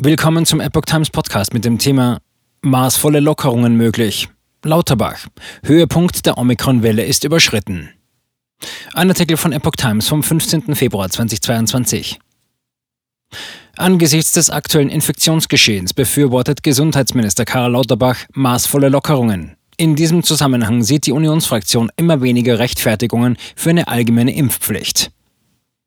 Willkommen zum Epoch Times Podcast mit dem Thema Maßvolle Lockerungen möglich. Lauterbach. Höhepunkt der Omikron-Welle ist überschritten. Ein Artikel von Epoch Times vom 15. Februar 2022. Angesichts des aktuellen Infektionsgeschehens befürwortet Gesundheitsminister Karl Lauterbach maßvolle Lockerungen. In diesem Zusammenhang sieht die Unionsfraktion immer weniger Rechtfertigungen für eine allgemeine Impfpflicht.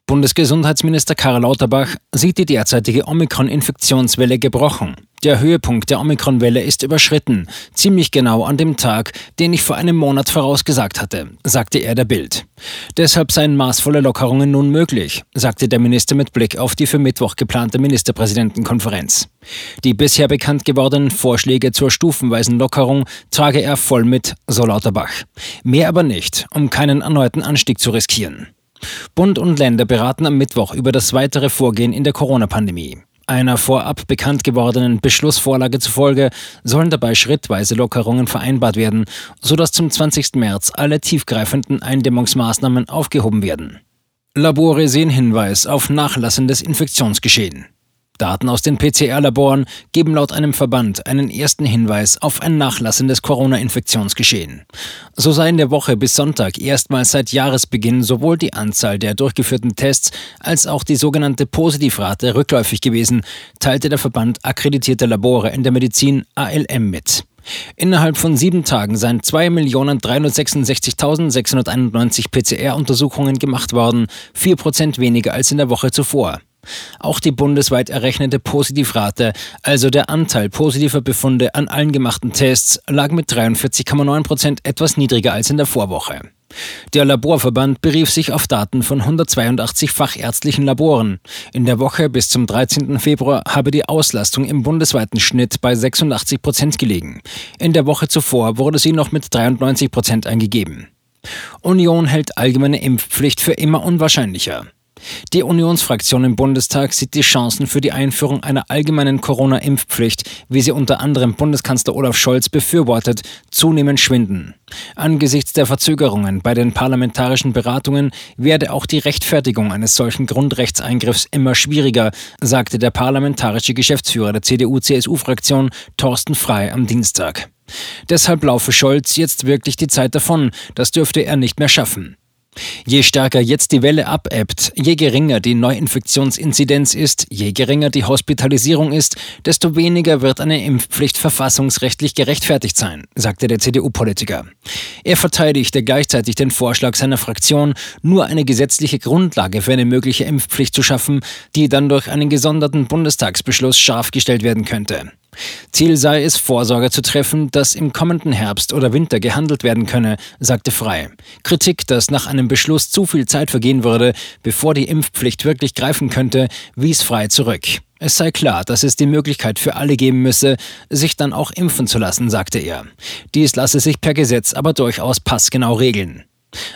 Bundesgesundheitsminister Karl Lauterbach sieht die derzeitige Omikron-Infektionswelle gebrochen. Der Höhepunkt der Omikron-Welle ist überschritten, ziemlich genau an dem Tag, den ich vor einem Monat vorausgesagt hatte, sagte er der Bild. Deshalb seien maßvolle Lockerungen nun möglich, sagte der Minister mit Blick auf die für Mittwoch geplante Ministerpräsidentenkonferenz. Die bisher bekannt gewordenen Vorschläge zur stufenweisen Lockerung trage er voll mit, so Lauterbach. Mehr aber nicht, um keinen erneuten Anstieg zu riskieren. Bund und Länder beraten am Mittwoch über das weitere Vorgehen in der Corona-Pandemie. Einer vorab bekannt gewordenen Beschlussvorlage zufolge sollen dabei schrittweise Lockerungen vereinbart werden, sodass zum 20. März alle tiefgreifenden Eindämmungsmaßnahmen aufgehoben werden. Labore sehen Hinweis auf nachlassendes Infektionsgeschehen. Daten aus den PCR-Laboren geben laut einem Verband einen ersten Hinweis auf ein nachlassendes Corona-Infektionsgeschehen. So sei in der Woche bis Sonntag erstmals seit Jahresbeginn sowohl die Anzahl der durchgeführten Tests als auch die sogenannte Positivrate rückläufig gewesen, teilte der Verband akkreditierter Labore in der Medizin ALM mit. Innerhalb von sieben Tagen seien 2.366.691 PCR-Untersuchungen gemacht worden, vier Prozent weniger als in der Woche zuvor. Auch die bundesweit errechnete Positivrate, also der Anteil positiver Befunde an allen gemachten Tests, lag mit 43,9 Prozent etwas niedriger als in der Vorwoche. Der Laborverband berief sich auf Daten von 182 fachärztlichen Laboren. In der Woche bis zum 13. Februar habe die Auslastung im bundesweiten Schnitt bei 86 Prozent gelegen. In der Woche zuvor wurde sie noch mit 93 Prozent eingegeben. Union hält allgemeine Impfpflicht für immer unwahrscheinlicher. Die Unionsfraktion im Bundestag sieht die Chancen für die Einführung einer allgemeinen Corona-Impfpflicht, wie sie unter anderem Bundeskanzler Olaf Scholz befürwortet, zunehmend schwinden. Angesichts der Verzögerungen bei den parlamentarischen Beratungen werde auch die Rechtfertigung eines solchen Grundrechtseingriffs immer schwieriger, sagte der parlamentarische Geschäftsführer der CDU-CSU-Fraktion Thorsten Frei am Dienstag. Deshalb laufe Scholz jetzt wirklich die Zeit davon, das dürfte er nicht mehr schaffen. Je stärker jetzt die Welle abebbt, je geringer die Neuinfektionsinzidenz ist, je geringer die Hospitalisierung ist, desto weniger wird eine Impfpflicht verfassungsrechtlich gerechtfertigt sein, sagte der CDU-Politiker. Er verteidigte gleichzeitig den Vorschlag seiner Fraktion, nur eine gesetzliche Grundlage für eine mögliche Impfpflicht zu schaffen, die dann durch einen gesonderten Bundestagsbeschluss scharf gestellt werden könnte. Ziel sei es, Vorsorge zu treffen, dass im kommenden Herbst oder Winter gehandelt werden könne, sagte Frei. Kritik, dass nach einem Beschluss zu viel Zeit vergehen würde, bevor die Impfpflicht wirklich greifen könnte, wies Frei zurück. Es sei klar, dass es die Möglichkeit für alle geben müsse, sich dann auch impfen zu lassen, sagte er. Dies lasse sich per Gesetz aber durchaus passgenau regeln.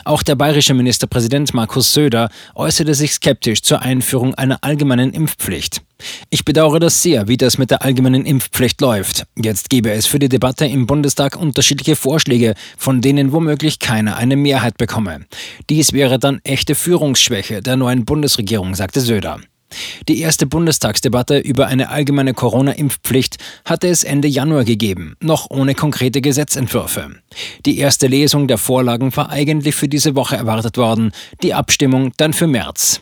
Auch der bayerische Ministerpräsident Markus Söder äußerte sich skeptisch zur Einführung einer allgemeinen Impfpflicht. Ich bedauere das sehr, wie das mit der allgemeinen Impfpflicht läuft. Jetzt gebe es für die Debatte im Bundestag unterschiedliche Vorschläge, von denen womöglich keiner eine Mehrheit bekomme. Dies wäre dann echte Führungsschwäche der neuen Bundesregierung, sagte Söder. Die erste Bundestagsdebatte über eine allgemeine Corona-Impfpflicht hatte es Ende Januar gegeben, noch ohne konkrete Gesetzentwürfe. Die erste Lesung der Vorlagen war eigentlich für diese Woche erwartet worden, die Abstimmung dann für März.